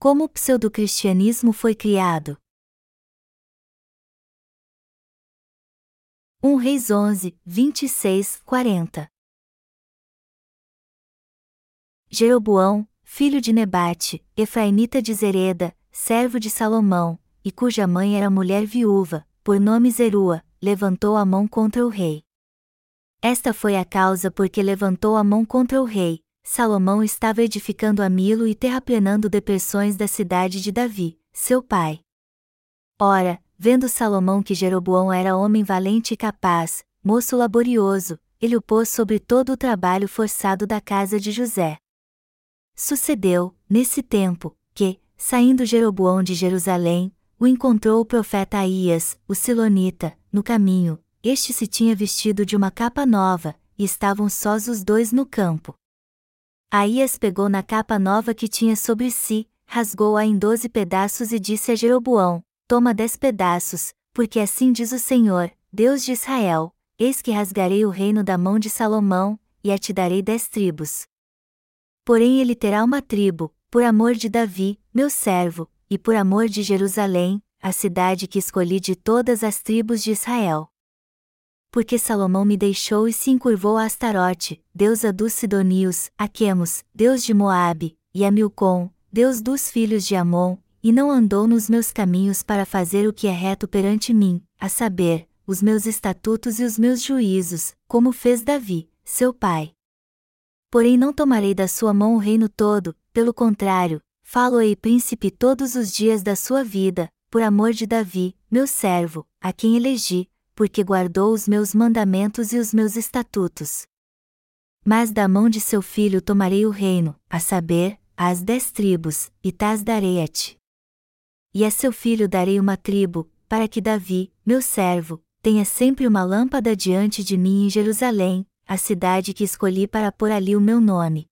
Como o pseudo-cristianismo foi criado? 1 Reis 11, 26, 40 Jeroboão, filho de Nebate, Efraimita de Zereda, servo de Salomão, e cuja mãe era mulher viúva, por nome Zerua, levantou a mão contra o rei. Esta foi a causa porque levantou a mão contra o rei. Salomão estava edificando a Milo e terraplenando depressões da cidade de Davi, seu pai. Ora, vendo Salomão que Jeroboão era homem valente e capaz, moço laborioso, ele o pôs sobre todo o trabalho forçado da casa de José. Sucedeu, nesse tempo, que, saindo Jeroboão de Jerusalém, o encontrou o profeta Aías, o Silonita, no caminho, este se tinha vestido de uma capa nova, e estavam sós os dois no campo. Aías pegou na capa nova que tinha sobre si, rasgou-a em doze pedaços e disse a Jeroboão: Toma dez pedaços, porque assim diz o Senhor, Deus de Israel: Eis que rasgarei o reino da mão de Salomão, e a te darei dez tribos. Porém ele terá uma tribo, por amor de Davi, meu servo, e por amor de Jerusalém, a cidade que escolhi de todas as tribos de Israel. Porque Salomão me deixou e se encurvou a Astarote, deusa dos Sidonios, a Quemos, deus de Moabe, e a Milcom, deus dos filhos de Amon, e não andou nos meus caminhos para fazer o que é reto perante mim, a saber, os meus estatutos e os meus juízos, como fez Davi, seu pai. Porém não tomarei da sua mão o reino todo, pelo contrário, falo-ei príncipe todos os dias da sua vida, por amor de Davi, meu servo, a quem elegi, porque guardou os meus mandamentos e os meus estatutos. Mas da mão de seu filho tomarei o reino, a saber, as dez tribos, e tas darei a ti. E a seu filho darei uma tribo, para que Davi, meu servo, tenha sempre uma lâmpada diante de mim em Jerusalém, a cidade que escolhi para pôr ali o meu nome.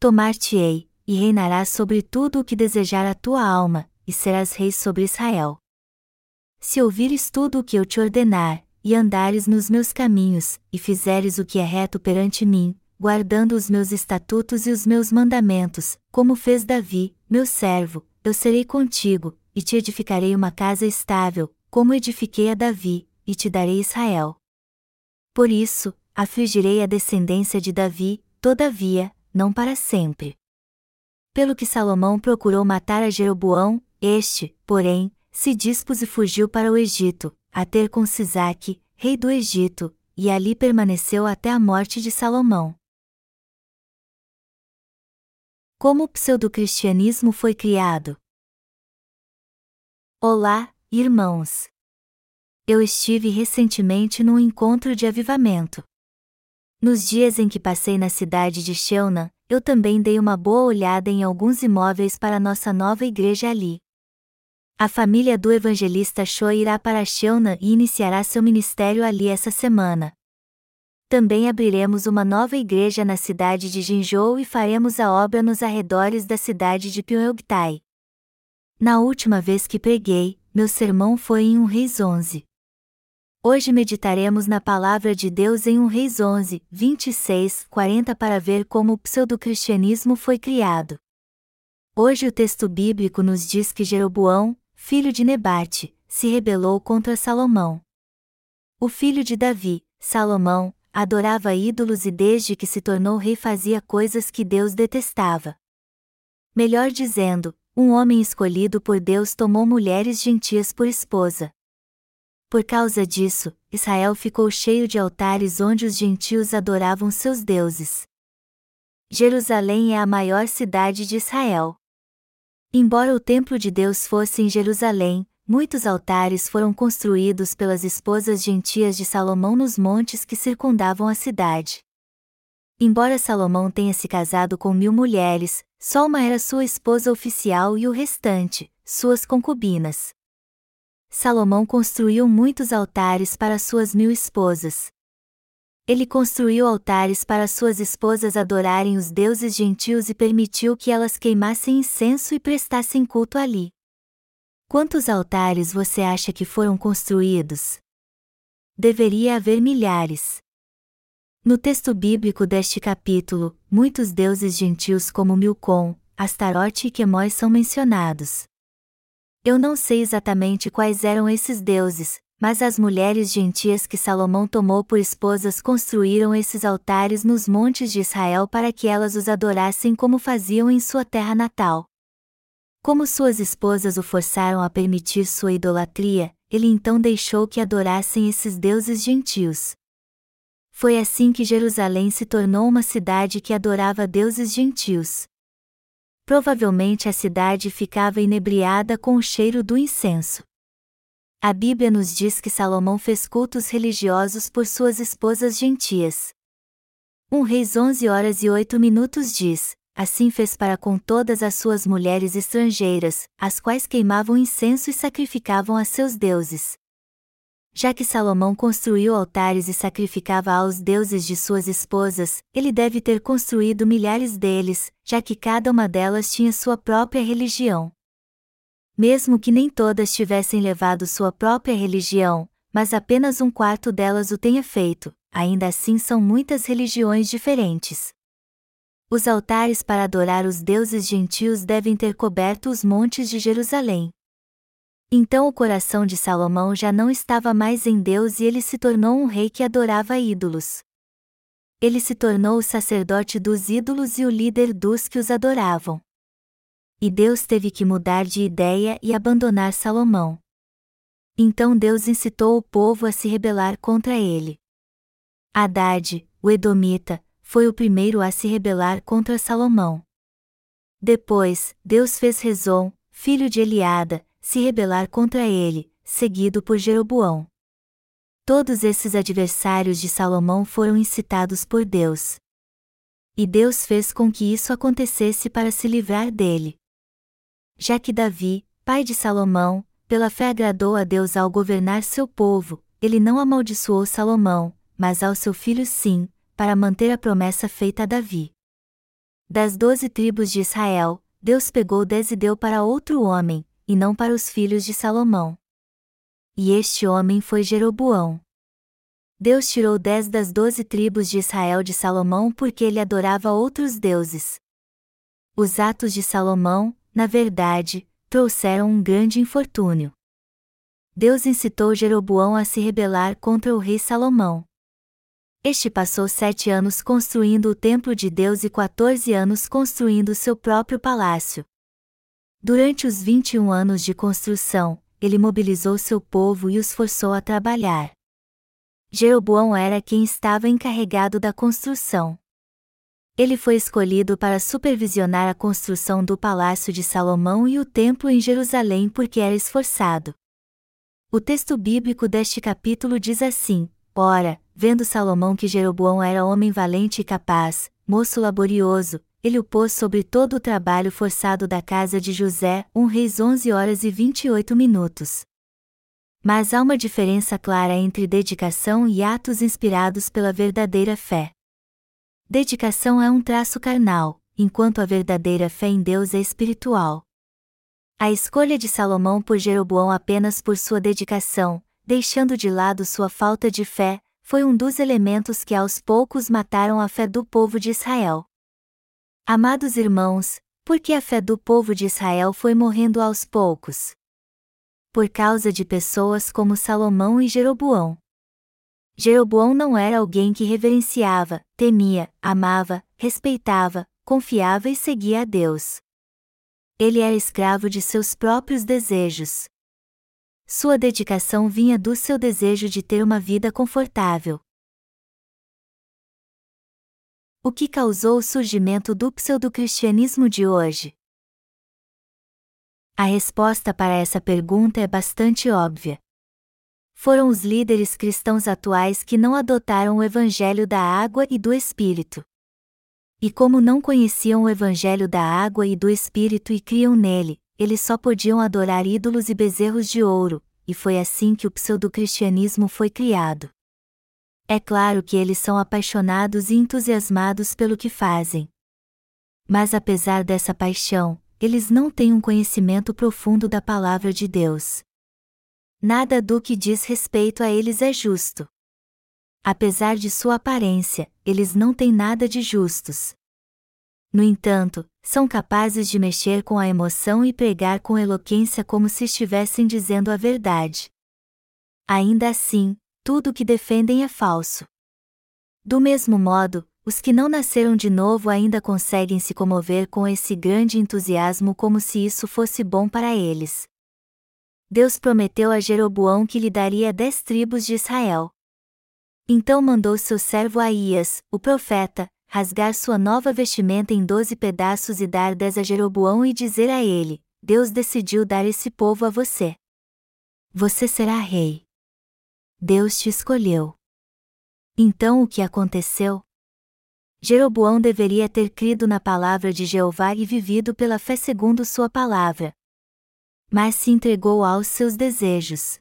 Tomar-te-ei, e reinarás sobre tudo o que desejar a tua alma, e serás rei sobre Israel. Se ouvires tudo o que eu te ordenar, e andares nos meus caminhos, e fizeres o que é reto perante mim, guardando os meus estatutos e os meus mandamentos, como fez Davi, meu servo, eu serei contigo, e te edificarei uma casa estável, como edifiquei a Davi, e te darei Israel. Por isso, afligirei a descendência de Davi, todavia, não para sempre. Pelo que Salomão procurou matar a Jeroboão, este, porém, se dispôs e fugiu para o Egito, a ter com Sisaque, rei do Egito, e ali permaneceu até a morte de Salomão. Como o pseudo-cristianismo foi criado? Olá, irmãos! Eu estive recentemente num encontro de avivamento. Nos dias em que passei na cidade de Sheuna, eu também dei uma boa olhada em alguns imóveis para nossa nova igreja ali. A família do evangelista Choi irá para Sheuna e iniciará seu ministério ali essa semana. Também abriremos uma nova igreja na cidade de Jinzhou e faremos a obra nos arredores da cidade de Pyeongtae. Na última vez que preguei, meu sermão foi em 1 Reis 11. Hoje meditaremos na palavra de Deus em 1 Reis 11, 26, 40 para ver como o pseudo-cristianismo foi criado. Hoje o texto bíblico nos diz que Jeroboão, filho de Nebate, se rebelou contra Salomão. O filho de Davi, Salomão, adorava ídolos e desde que se tornou rei fazia coisas que Deus detestava. Melhor dizendo, um homem escolhido por Deus tomou mulheres gentias por esposa. Por causa disso, Israel ficou cheio de altares onde os gentios adoravam seus deuses. Jerusalém é a maior cidade de Israel. Embora o templo de Deus fosse em Jerusalém, muitos altares foram construídos pelas esposas gentias de Salomão nos montes que circundavam a cidade. Embora Salomão tenha se casado com mil mulheres, só uma era sua esposa oficial e o restante, suas concubinas. Salomão construiu muitos altares para suas mil esposas. Ele construiu altares para suas esposas adorarem os deuses gentios e permitiu que elas queimassem incenso e prestassem culto ali. Quantos altares você acha que foram construídos? Deveria haver milhares. No texto bíblico deste capítulo, muitos deuses gentios como Milcom, Astarote e Quemóis são mencionados. Eu não sei exatamente quais eram esses deuses, mas as mulheres gentias que Salomão tomou por esposas construíram esses altares nos montes de Israel para que elas os adorassem como faziam em sua terra natal. Como suas esposas o forçaram a permitir sua idolatria, ele então deixou que adorassem esses deuses gentios. Foi assim que Jerusalém se tornou uma cidade que adorava deuses gentios. Provavelmente a cidade ficava inebriada com o cheiro do incenso. A Bíblia nos diz que Salomão fez cultos religiosos por suas esposas gentias. Um Reis 11 horas e 8 minutos diz: Assim fez para com todas as suas mulheres estrangeiras, as quais queimavam incenso e sacrificavam a seus deuses. Já que Salomão construiu altares e sacrificava aos deuses de suas esposas, ele deve ter construído milhares deles, já que cada uma delas tinha sua própria religião. Mesmo que nem todas tivessem levado sua própria religião, mas apenas um quarto delas o tenha feito, ainda assim são muitas religiões diferentes. Os altares para adorar os deuses gentios devem ter coberto os montes de Jerusalém. Então o coração de Salomão já não estava mais em Deus e ele se tornou um rei que adorava ídolos. Ele se tornou o sacerdote dos ídolos e o líder dos que os adoravam. E Deus teve que mudar de ideia e abandonar Salomão. Então Deus incitou o povo a se rebelar contra ele. Haddad, o Edomita, foi o primeiro a se rebelar contra Salomão. Depois, Deus fez Rezon, filho de Eliada, se rebelar contra ele, seguido por Jeroboão. Todos esses adversários de Salomão foram incitados por Deus. E Deus fez com que isso acontecesse para se livrar dele. Já que Davi, pai de Salomão, pela fé agradou a Deus ao governar seu povo, ele não amaldiçoou Salomão, mas ao seu filho sim, para manter a promessa feita a Davi. Das doze tribos de Israel, Deus pegou dez e deu para outro homem, e não para os filhos de Salomão. E este homem foi Jeroboão. Deus tirou dez das doze tribos de Israel de Salomão porque ele adorava outros deuses. Os atos de Salomão, na verdade, trouxeram um grande infortúnio. Deus incitou Jeroboão a se rebelar contra o rei Salomão. Este passou sete anos construindo o templo de Deus e 14 anos construindo seu próprio palácio. Durante os 21 anos de construção, ele mobilizou seu povo e os forçou a trabalhar. Jeroboão era quem estava encarregado da construção. Ele foi escolhido para supervisionar a construção do Palácio de Salomão e o Templo em Jerusalém porque era esforçado. O texto bíblico deste capítulo diz assim: Ora, vendo Salomão que Jeroboão era homem valente e capaz, moço laborioso, ele o pôs sobre todo o trabalho forçado da casa de José, 1 Reis 11 horas e 28 minutos. Mas há uma diferença clara entre dedicação e atos inspirados pela verdadeira fé. Dedicação é um traço carnal, enquanto a verdadeira fé em Deus é espiritual. A escolha de Salomão por Jeroboão apenas por sua dedicação, deixando de lado sua falta de fé, foi um dos elementos que aos poucos mataram a fé do povo de Israel. Amados irmãos, por que a fé do povo de Israel foi morrendo aos poucos? Por causa de pessoas como Salomão e Jeroboão. Jeroboão não era alguém que reverenciava, temia, amava, respeitava, confiava e seguia a Deus. Ele era escravo de seus próprios desejos. Sua dedicação vinha do seu desejo de ter uma vida confortável, o que causou o surgimento do pseudo-cristianismo de hoje? A resposta para essa pergunta é bastante óbvia. Foram os líderes cristãos atuais que não adotaram o evangelho da água e do espírito. E como não conheciam o evangelho da água e do espírito e criam nele, eles só podiam adorar ídolos e bezerros de ouro, e foi assim que o pseudo-cristianismo foi criado. É claro que eles são apaixonados e entusiasmados pelo que fazem. Mas apesar dessa paixão, eles não têm um conhecimento profundo da palavra de Deus. Nada do que diz respeito a eles é justo. Apesar de sua aparência, eles não têm nada de justos. No entanto, são capazes de mexer com a emoção e pregar com eloquência como se estivessem dizendo a verdade. Ainda assim, tudo o que defendem é falso. Do mesmo modo, os que não nasceram de novo ainda conseguem se comover com esse grande entusiasmo como se isso fosse bom para eles. Deus prometeu a Jeroboão que lhe daria dez tribos de Israel. Então mandou seu servo Aías, o profeta, rasgar sua nova vestimenta em doze pedaços e dar dez a Jeroboão e dizer a ele: Deus decidiu dar esse povo a você. Você será rei. Deus te escolheu. Então o que aconteceu? Jeroboão deveria ter crido na palavra de Jeová e vivido pela fé segundo sua palavra. Mas se entregou aos seus desejos.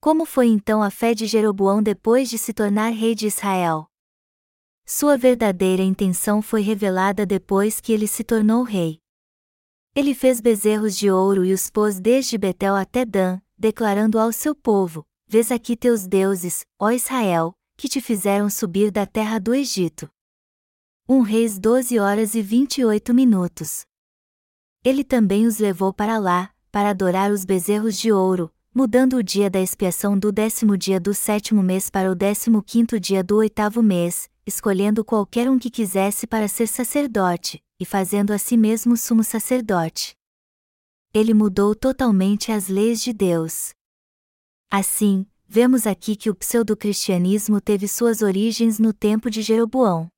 Como foi então a fé de Jeroboão depois de se tornar rei de Israel? Sua verdadeira intenção foi revelada depois que ele se tornou rei. Ele fez bezerros de ouro e os pôs desde Betel até Dan, declarando ao seu povo: Vês aqui teus deuses, ó Israel, que te fizeram subir da terra do Egito. 1 Reis 12 horas e 28 minutos. Ele também os levou para lá, para adorar os bezerros de ouro, mudando o dia da expiação do décimo dia do sétimo mês para o décimo quinto dia do oitavo mês, escolhendo qualquer um que quisesse para ser sacerdote, e fazendo a si mesmo sumo sacerdote. Ele mudou totalmente as leis de Deus. Assim, vemos aqui que o pseudo-cristianismo teve suas origens no tempo de Jeroboão.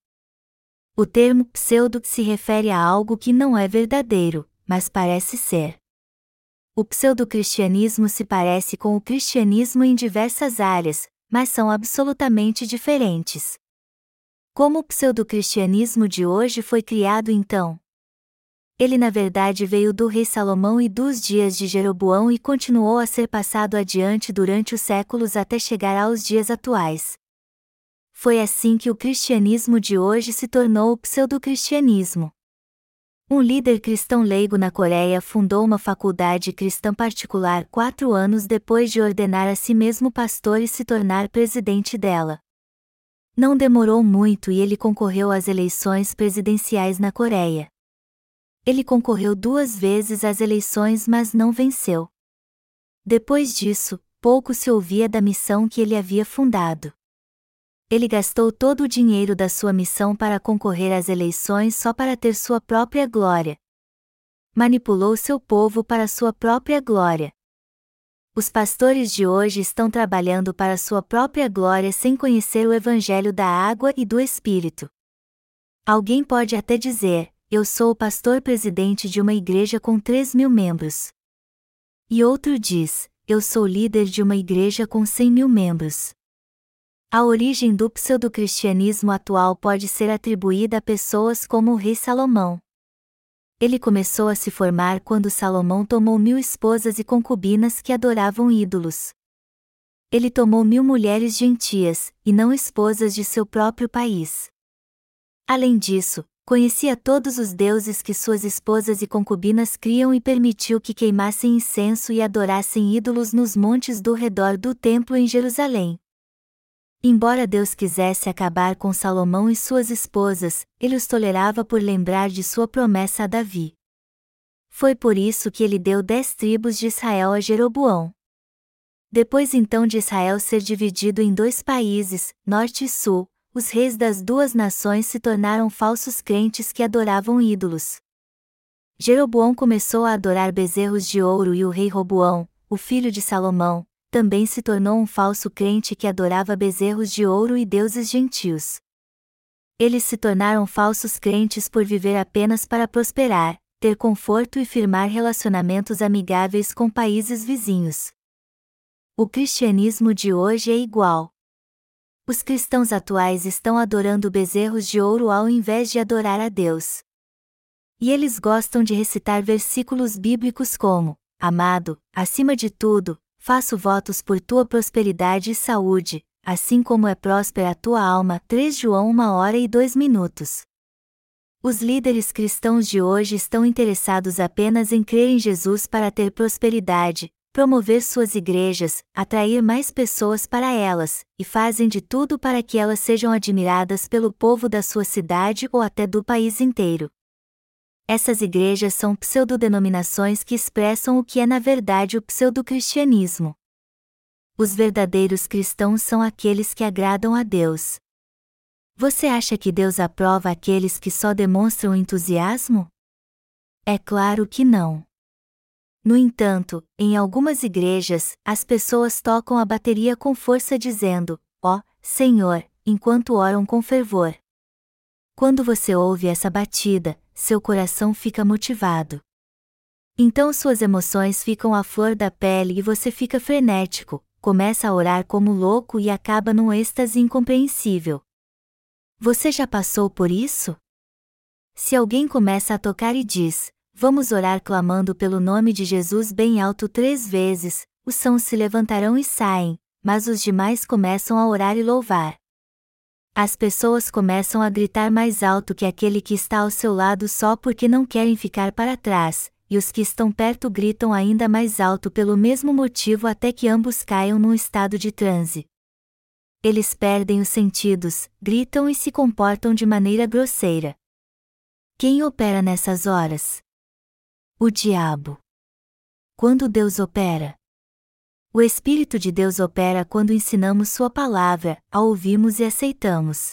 O termo pseudo se refere a algo que não é verdadeiro, mas parece ser. O pseudo-cristianismo se parece com o cristianismo em diversas áreas, mas são absolutamente diferentes. Como o pseudo-cristianismo de hoje foi criado então? Ele na verdade veio do rei Salomão e dos dias de Jeroboão e continuou a ser passado adiante durante os séculos até chegar aos dias atuais. Foi assim que o cristianismo de hoje se tornou o pseudo-cristianismo. Um líder cristão leigo na Coreia fundou uma faculdade cristã particular quatro anos depois de ordenar a si mesmo pastor e se tornar presidente dela. Não demorou muito e ele concorreu às eleições presidenciais na Coreia. Ele concorreu duas vezes às eleições, mas não venceu. Depois disso, pouco se ouvia da missão que ele havia fundado. Ele gastou todo o dinheiro da sua missão para concorrer às eleições só para ter sua própria glória. Manipulou seu povo para sua própria glória. Os pastores de hoje estão trabalhando para sua própria glória sem conhecer o Evangelho da água e do Espírito. Alguém pode até dizer: Eu sou o pastor presidente de uma igreja com 3 mil membros. E outro diz: Eu sou líder de uma igreja com 100 mil membros. A origem do pseudo-cristianismo atual pode ser atribuída a pessoas como o rei Salomão ele começou a se formar quando Salomão tomou mil esposas e concubinas que adoravam ídolos. Ele tomou mil mulheres gentias, e não esposas de seu próprio país. Além disso, conhecia todos os deuses que suas esposas e concubinas criam e permitiu que queimassem incenso e adorassem ídolos nos montes do redor do templo em Jerusalém. Embora Deus quisesse acabar com Salomão e suas esposas, ele os tolerava por lembrar de sua promessa a Davi. Foi por isso que ele deu dez tribos de Israel a Jeroboão. Depois então de Israel ser dividido em dois países, norte e sul, os reis das duas nações se tornaram falsos crentes que adoravam ídolos. Jeroboão começou a adorar bezerros de ouro e o rei Roboão, o filho de Salomão, também se tornou um falso crente que adorava bezerros de ouro e deuses gentios. Eles se tornaram falsos crentes por viver apenas para prosperar, ter conforto e firmar relacionamentos amigáveis com países vizinhos. O cristianismo de hoje é igual. Os cristãos atuais estão adorando bezerros de ouro ao invés de adorar a Deus. E eles gostam de recitar versículos bíblicos como: Amado, acima de tudo, faço votos por tua prosperidade e saúde, assim como é próspera a tua alma. 3 João 1 hora e 2 minutos. Os líderes cristãos de hoje estão interessados apenas em crer em Jesus para ter prosperidade, promover suas igrejas, atrair mais pessoas para elas, e fazem de tudo para que elas sejam admiradas pelo povo da sua cidade ou até do país inteiro. Essas igrejas são pseudodenominações que expressam o que é na verdade o pseudo-cristianismo. Os verdadeiros cristãos são aqueles que agradam a Deus. Você acha que Deus aprova aqueles que só demonstram entusiasmo? É claro que não. No entanto, em algumas igrejas, as pessoas tocam a bateria com força dizendo: Ó, oh, Senhor, enquanto oram com fervor. Quando você ouve essa batida, seu coração fica motivado. Então suas emoções ficam à flor da pele e você fica frenético, começa a orar como louco e acaba num êxtase incompreensível. Você já passou por isso? Se alguém começa a tocar e diz: Vamos orar clamando pelo nome de Jesus bem alto três vezes, os sãos se levantarão e saem, mas os demais começam a orar e louvar. As pessoas começam a gritar mais alto que aquele que está ao seu lado só porque não querem ficar para trás, e os que estão perto gritam ainda mais alto pelo mesmo motivo até que ambos caiam num estado de transe. Eles perdem os sentidos, gritam e se comportam de maneira grosseira. Quem opera nessas horas? O diabo. Quando Deus opera? O Espírito de Deus opera quando ensinamos Sua palavra, a ouvimos e aceitamos.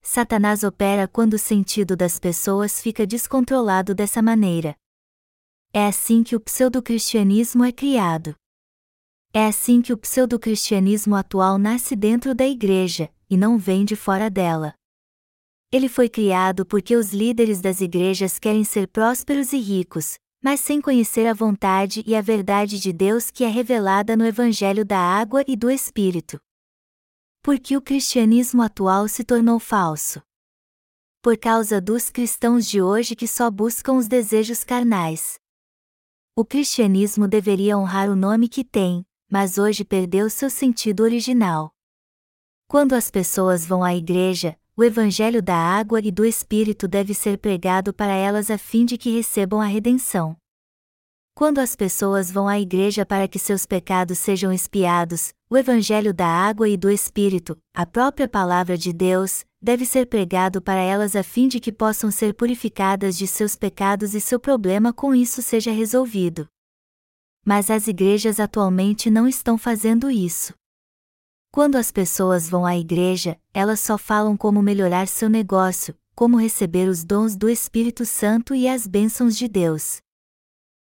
Satanás opera quando o sentido das pessoas fica descontrolado dessa maneira. É assim que o pseudo-cristianismo é criado. É assim que o pseudo-cristianismo atual nasce dentro da igreja, e não vem de fora dela. Ele foi criado porque os líderes das igrejas querem ser prósperos e ricos, mas sem conhecer a vontade e a verdade de Deus que é revelada no Evangelho da Água e do Espírito. Porque o cristianismo atual se tornou falso. Por causa dos cristãos de hoje que só buscam os desejos carnais. O cristianismo deveria honrar o nome que tem, mas hoje perdeu seu sentido original. Quando as pessoas vão à igreja, o Evangelho da água e do Espírito deve ser pregado para elas a fim de que recebam a redenção. Quando as pessoas vão à igreja para que seus pecados sejam expiados, o Evangelho da água e do Espírito, a própria palavra de Deus, deve ser pregado para elas a fim de que possam ser purificadas de seus pecados e seu problema com isso seja resolvido. Mas as igrejas atualmente não estão fazendo isso. Quando as pessoas vão à igreja, elas só falam como melhorar seu negócio, como receber os dons do Espírito Santo e as bênçãos de Deus.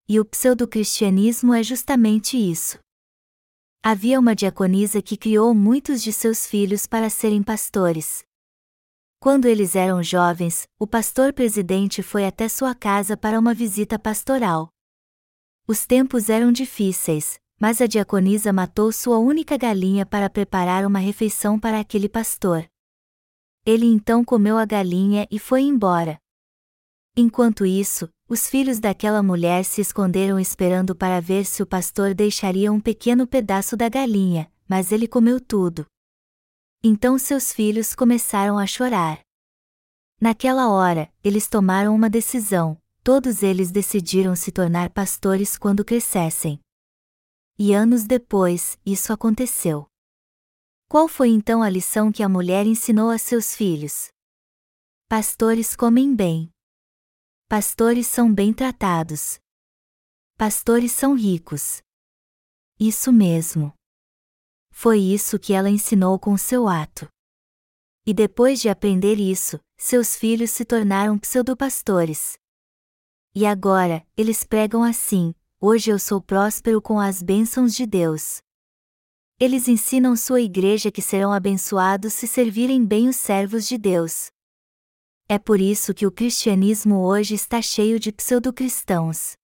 E o pseudo-cristianismo é justamente isso. Havia uma diaconisa que criou muitos de seus filhos para serem pastores. Quando eles eram jovens, o pastor presidente foi até sua casa para uma visita pastoral. Os tempos eram difíceis, mas a diaconisa matou sua única galinha para preparar uma refeição para aquele pastor. Ele então comeu a galinha e foi embora. Enquanto isso, os filhos daquela mulher se esconderam esperando para ver se o pastor deixaria um pequeno pedaço da galinha, mas ele comeu tudo. Então seus filhos começaram a chorar. Naquela hora, eles tomaram uma decisão, todos eles decidiram se tornar pastores quando crescessem. E anos depois, isso aconteceu. Qual foi então a lição que a mulher ensinou a seus filhos? Pastores comem bem. Pastores são bem tratados. Pastores são ricos. Isso mesmo. Foi isso que ela ensinou com seu ato. E depois de aprender isso, seus filhos se tornaram pseudopastores. E agora, eles pregam assim: hoje eu sou próspero com as bênçãos de Deus. Eles ensinam sua igreja que serão abençoados se servirem bem os servos de Deus. É por isso que o cristianismo hoje está cheio de pseudo-cristãos.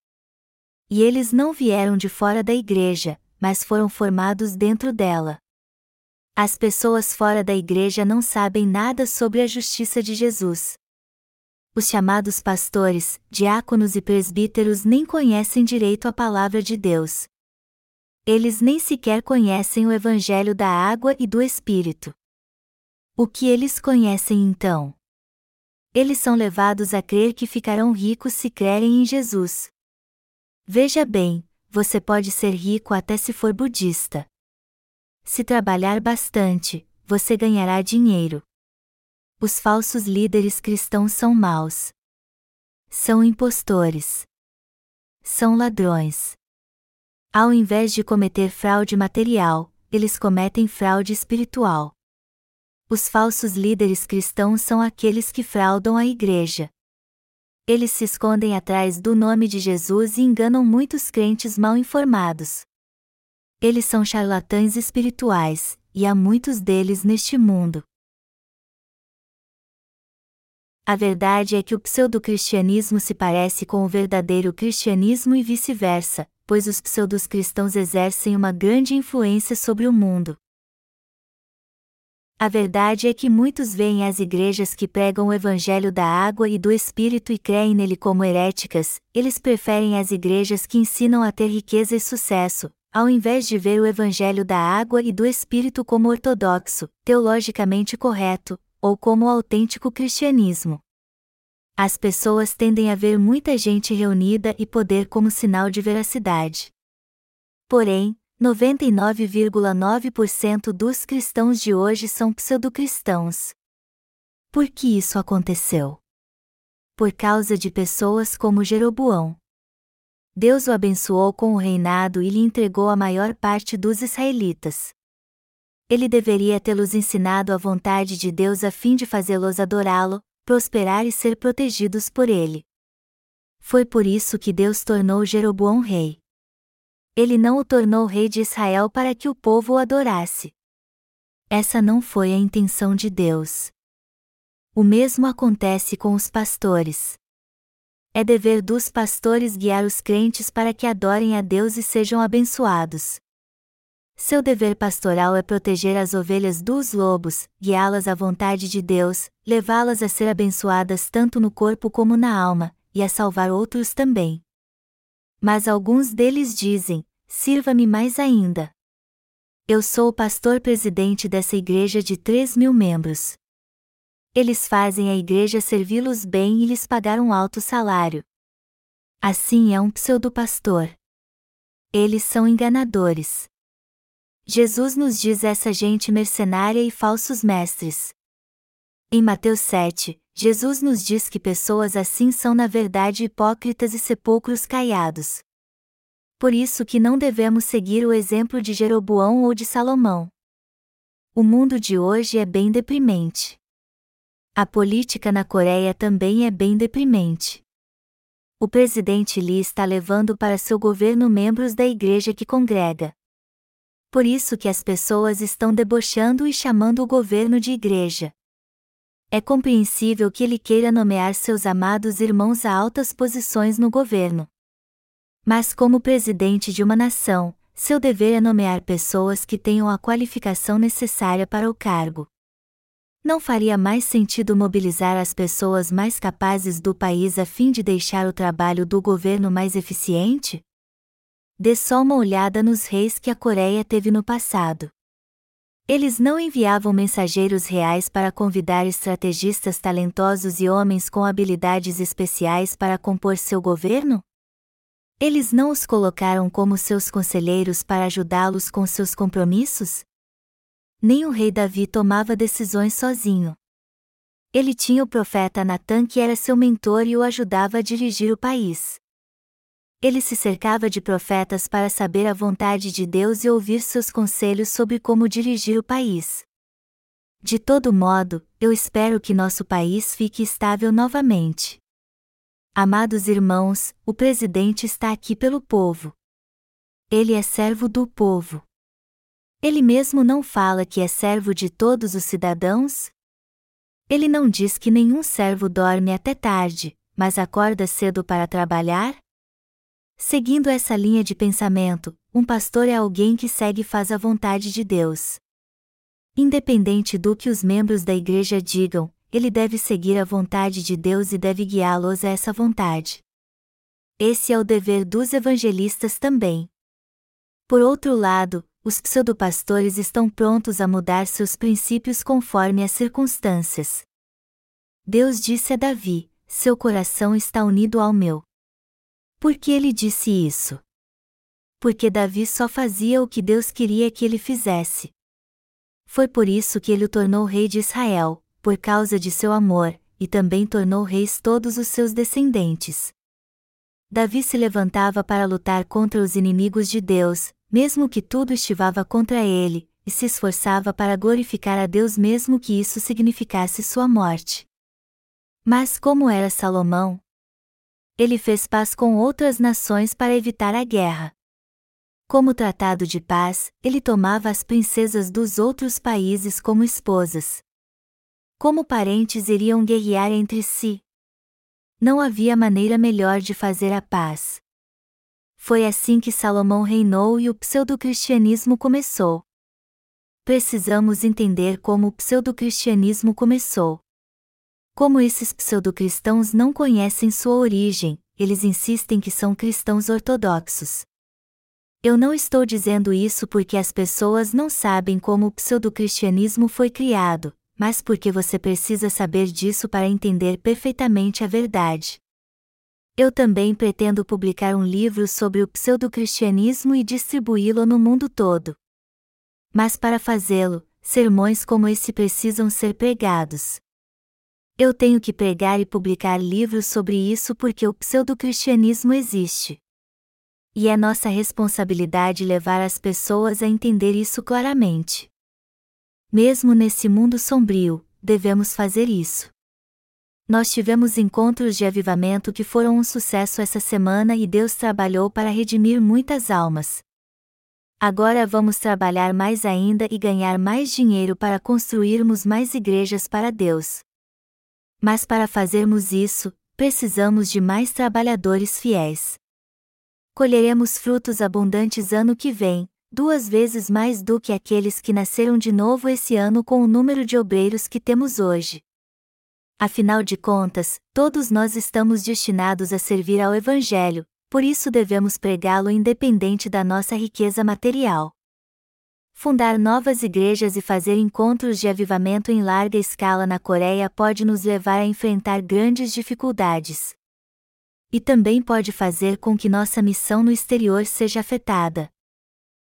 E eles não vieram de fora da igreja, mas foram formados dentro dela. As pessoas fora da igreja não sabem nada sobre a justiça de Jesus os chamados pastores, diáconos e presbíteros nem conhecem direito a palavra de Deus. Eles nem sequer conhecem o Evangelho da água e do Espírito. O que eles conhecem então? Eles são levados a crer que ficarão ricos se crerem em Jesus. Veja bem, você pode ser rico até se for budista. Se trabalhar bastante, você ganhará dinheiro. Os falsos líderes cristãos são maus. São impostores. São ladrões. Ao invés de cometer fraude material, eles cometem fraude espiritual. Os falsos líderes cristãos são aqueles que fraudam a igreja. Eles se escondem atrás do nome de Jesus e enganam muitos crentes mal informados. Eles são charlatães espirituais, e há muitos deles neste mundo. A verdade é que o pseudo-cristianismo se parece com o verdadeiro cristianismo e vice-versa, pois os pseudos cristãos exercem uma grande influência sobre o mundo. A verdade é que muitos veem as igrejas que pregam o evangelho da água e do espírito e creem nele como heréticas, eles preferem as igrejas que ensinam a ter riqueza e sucesso, ao invés de ver o evangelho da água e do espírito como ortodoxo, teologicamente correto, ou como o autêntico cristianismo. As pessoas tendem a ver muita gente reunida e poder como sinal de veracidade. Porém, 99,9% dos cristãos de hoje são pseudo-cristãos. Por que isso aconteceu? Por causa de pessoas como Jeroboão. Deus o abençoou com o reinado e lhe entregou a maior parte dos israelitas. Ele deveria tê-los ensinado a vontade de Deus a fim de fazê-los adorá-lo, prosperar e ser protegidos por ele. Foi por isso que Deus tornou Jeroboão rei ele não o tornou rei de Israel para que o povo o adorasse. Essa não foi a intenção de Deus. O mesmo acontece com os pastores. É dever dos pastores guiar os crentes para que adorem a Deus e sejam abençoados. Seu dever pastoral é proteger as ovelhas dos lobos, guiá-las à vontade de Deus, levá-las a ser abençoadas tanto no corpo como na alma, e a salvar outros também. Mas alguns deles dizem: Sirva-me mais ainda. Eu sou o pastor presidente dessa igreja de 3 mil membros. Eles fazem a igreja servi-los bem e lhes pagar um alto salário. Assim é um pseudo-pastor. Eles são enganadores. Jesus nos diz essa gente mercenária e falsos mestres. Em Mateus 7, Jesus nos diz que pessoas assim são na verdade hipócritas e sepulcros caiados. Por isso que não devemos seguir o exemplo de Jeroboão ou de Salomão. O mundo de hoje é bem deprimente. A política na Coreia também é bem deprimente. O presidente Lee está levando para seu governo membros da igreja que congrega. Por isso que as pessoas estão debochando e chamando o governo de igreja. É compreensível que ele queira nomear seus amados irmãos a altas posições no governo. Mas, como presidente de uma nação, seu dever é nomear pessoas que tenham a qualificação necessária para o cargo. Não faria mais sentido mobilizar as pessoas mais capazes do país a fim de deixar o trabalho do governo mais eficiente? Dê só uma olhada nos reis que a Coreia teve no passado. Eles não enviavam mensageiros reais para convidar estrategistas talentosos e homens com habilidades especiais para compor seu governo? Eles não os colocaram como seus conselheiros para ajudá-los com seus compromissos? Nem o rei Davi tomava decisões sozinho. Ele tinha o profeta Natan que era seu mentor e o ajudava a dirigir o país. Ele se cercava de profetas para saber a vontade de Deus e ouvir seus conselhos sobre como dirigir o país. De todo modo, eu espero que nosso país fique estável novamente. Amados irmãos, o presidente está aqui pelo povo. Ele é servo do povo. Ele mesmo não fala que é servo de todos os cidadãos? Ele não diz que nenhum servo dorme até tarde, mas acorda cedo para trabalhar? Seguindo essa linha de pensamento, um pastor é alguém que segue e faz a vontade de Deus. Independente do que os membros da igreja digam, ele deve seguir a vontade de Deus e deve guiá-los a essa vontade. Esse é o dever dos evangelistas também. Por outro lado, os pseudopastores estão prontos a mudar seus princípios conforme as circunstâncias. Deus disse a Davi: Seu coração está unido ao meu. Por que ele disse isso? porque Davi só fazia o que Deus queria que ele fizesse. Foi por isso que ele o tornou rei de Israel, por causa de seu amor, e também tornou reis todos os seus descendentes. Davi se levantava para lutar contra os inimigos de Deus, mesmo que tudo estivava contra ele, e se esforçava para glorificar a Deus mesmo que isso significasse sua morte. Mas como era Salomão? Ele fez paz com outras nações para evitar a guerra. Como tratado de paz, ele tomava as princesas dos outros países como esposas. Como parentes iriam guerrear entre si? Não havia maneira melhor de fazer a paz. Foi assim que Salomão reinou e o pseudo-cristianismo começou. Precisamos entender como o pseudo-cristianismo começou. Como esses pseudo-cristãos não conhecem sua origem, eles insistem que são cristãos ortodoxos. Eu não estou dizendo isso porque as pessoas não sabem como o pseudo-cristianismo foi criado, mas porque você precisa saber disso para entender perfeitamente a verdade. Eu também pretendo publicar um livro sobre o pseudo-cristianismo e distribuí-lo no mundo todo. Mas para fazê-lo, sermões como esse precisam ser pregados. Eu tenho que pregar e publicar livros sobre isso porque o pseudo-cristianismo existe e é nossa responsabilidade levar as pessoas a entender isso claramente. Mesmo nesse mundo sombrio, devemos fazer isso. Nós tivemos encontros de avivamento que foram um sucesso essa semana e Deus trabalhou para redimir muitas almas. Agora vamos trabalhar mais ainda e ganhar mais dinheiro para construirmos mais igrejas para Deus. Mas para fazermos isso, precisamos de mais trabalhadores fiéis colheremos frutos abundantes ano que vem, duas vezes mais do que aqueles que nasceram de novo esse ano com o número de obreiros que temos hoje. Afinal de contas, todos nós estamos destinados a servir ao Evangelho, por isso devemos pregá-lo independente da nossa riqueza material. Fundar novas igrejas e fazer encontros de avivamento em larga escala na Coreia pode nos levar a enfrentar grandes dificuldades e também pode fazer com que nossa missão no exterior seja afetada.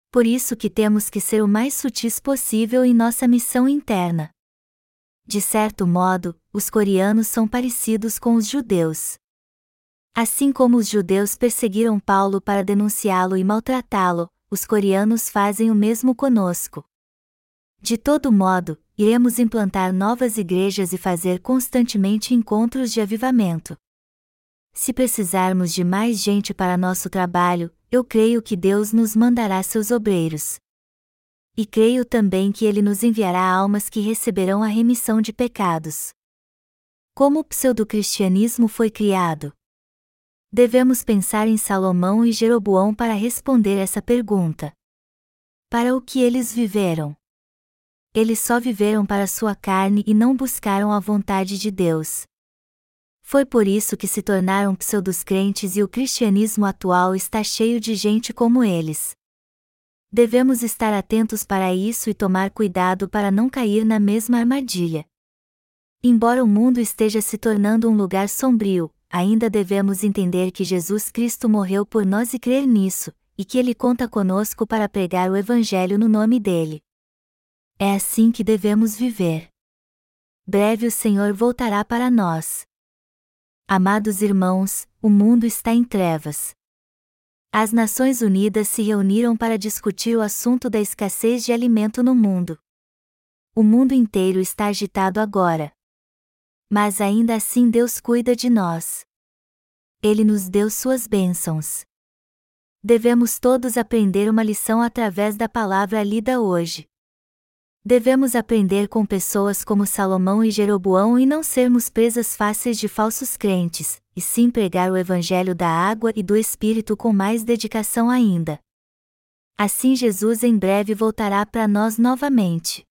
Por isso que temos que ser o mais sutis possível em nossa missão interna. De certo modo, os coreanos são parecidos com os judeus. Assim como os judeus perseguiram Paulo para denunciá-lo e maltratá-lo, os coreanos fazem o mesmo conosco. De todo modo, iremos implantar novas igrejas e fazer constantemente encontros de avivamento. Se precisarmos de mais gente para nosso trabalho, eu creio que Deus nos mandará seus obreiros. E creio também que Ele nos enviará almas que receberão a remissão de pecados. Como o pseudo-cristianismo foi criado? Devemos pensar em Salomão e Jeroboão para responder essa pergunta. Para o que eles viveram? Eles só viveram para sua carne e não buscaram a vontade de Deus. Foi por isso que se tornaram pseudos-crentes e o cristianismo atual está cheio de gente como eles. Devemos estar atentos para isso e tomar cuidado para não cair na mesma armadilha. Embora o mundo esteja se tornando um lugar sombrio, ainda devemos entender que Jesus Cristo morreu por nós e crer nisso, e que Ele conta conosco para pregar o Evangelho no nome dele. É assim que devemos viver. Breve o Senhor voltará para nós. Amados irmãos, o mundo está em trevas. As Nações Unidas se reuniram para discutir o assunto da escassez de alimento no mundo. O mundo inteiro está agitado agora. Mas ainda assim Deus cuida de nós. Ele nos deu suas bênçãos. Devemos todos aprender uma lição através da palavra lida hoje. Devemos aprender com pessoas como Salomão e Jeroboão e não sermos presas fáceis de falsos crentes, e sim pregar o Evangelho da água e do Espírito com mais dedicação ainda. Assim Jesus em breve voltará para nós novamente.